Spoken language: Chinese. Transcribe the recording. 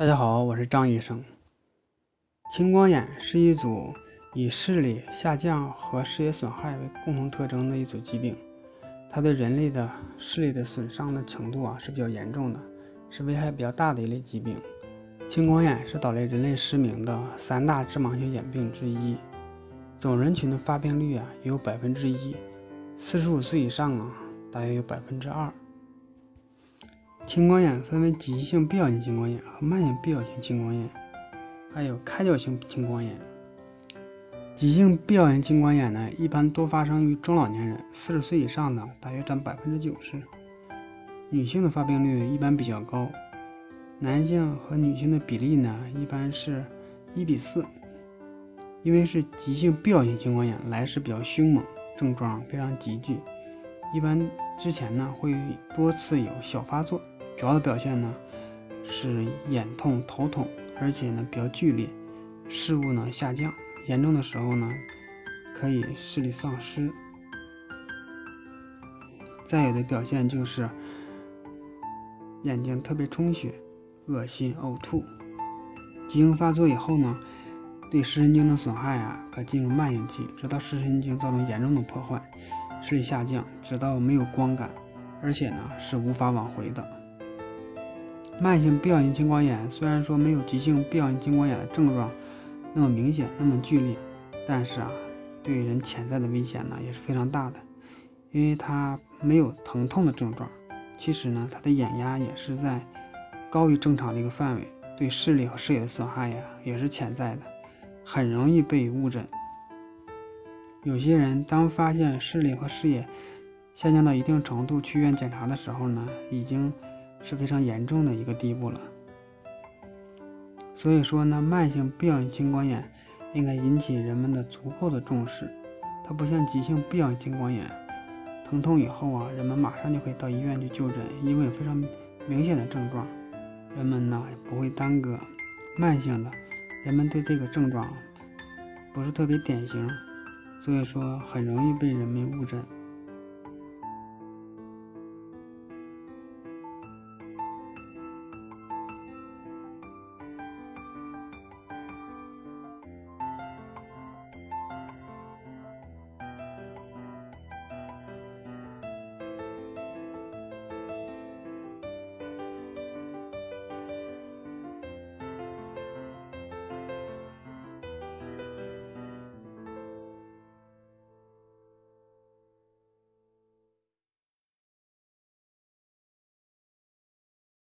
大家好，我是张医生。青光眼是一组以视力下降和视野损害为共同特征的一组疾病，它对人类的视力的损伤的程度啊是比较严重的，是危害比较大的一类疾病。青光眼是导致人类失明的三大致盲性眼病之一，总人群的发病率啊有百分之一，四十五岁以上啊大约有百分之二。青光眼分为急性闭角性青光眼和慢性闭角性青光眼，还有开角性青光眼。急性闭角性青光眼呢，一般多发生于中老年人，四十岁以上的大约占百分之九十。女性的发病率一般比较高，男性和女性的比例呢，一般是一比四。因为是急性闭角性青光眼，来势比较凶猛，症状非常急剧，一般之前呢会多次有小发作。主要的表现呢是眼痛、头痛，而且呢比较剧烈，视物呢下降，严重的时候呢可以视力丧失。再有的表现就是眼睛特别充血、恶心、呕吐。急性发作以后呢，对视神经的损害啊可进入慢性期，直到视神经造成严重的破坏，视力下降，直到没有光感，而且呢是无法挽回的。慢性闭角性青光眼虽然说没有急性闭角性青光眼的症状那么明显、那么剧烈，但是啊，对人潜在的危险呢也是非常大的，因为它没有疼痛的症状。其实呢，它的眼压也是在高于正常的一个范围，对视力和视野的损害呀也是潜在的，很容易被误诊。有些人当发现视力和视野下降到一定程度，去医院检查的时候呢，已经。是非常严重的一个地步了，所以说呢，慢性闭角青光眼应该引起人们的足够的重视。它不像急性闭角青光眼，疼痛以后啊，人们马上就可以到医院去就诊，因为非常明显的症状，人们呢也不会耽搁。慢性的，人们对这个症状不是特别典型，所以说很容易被人们误诊。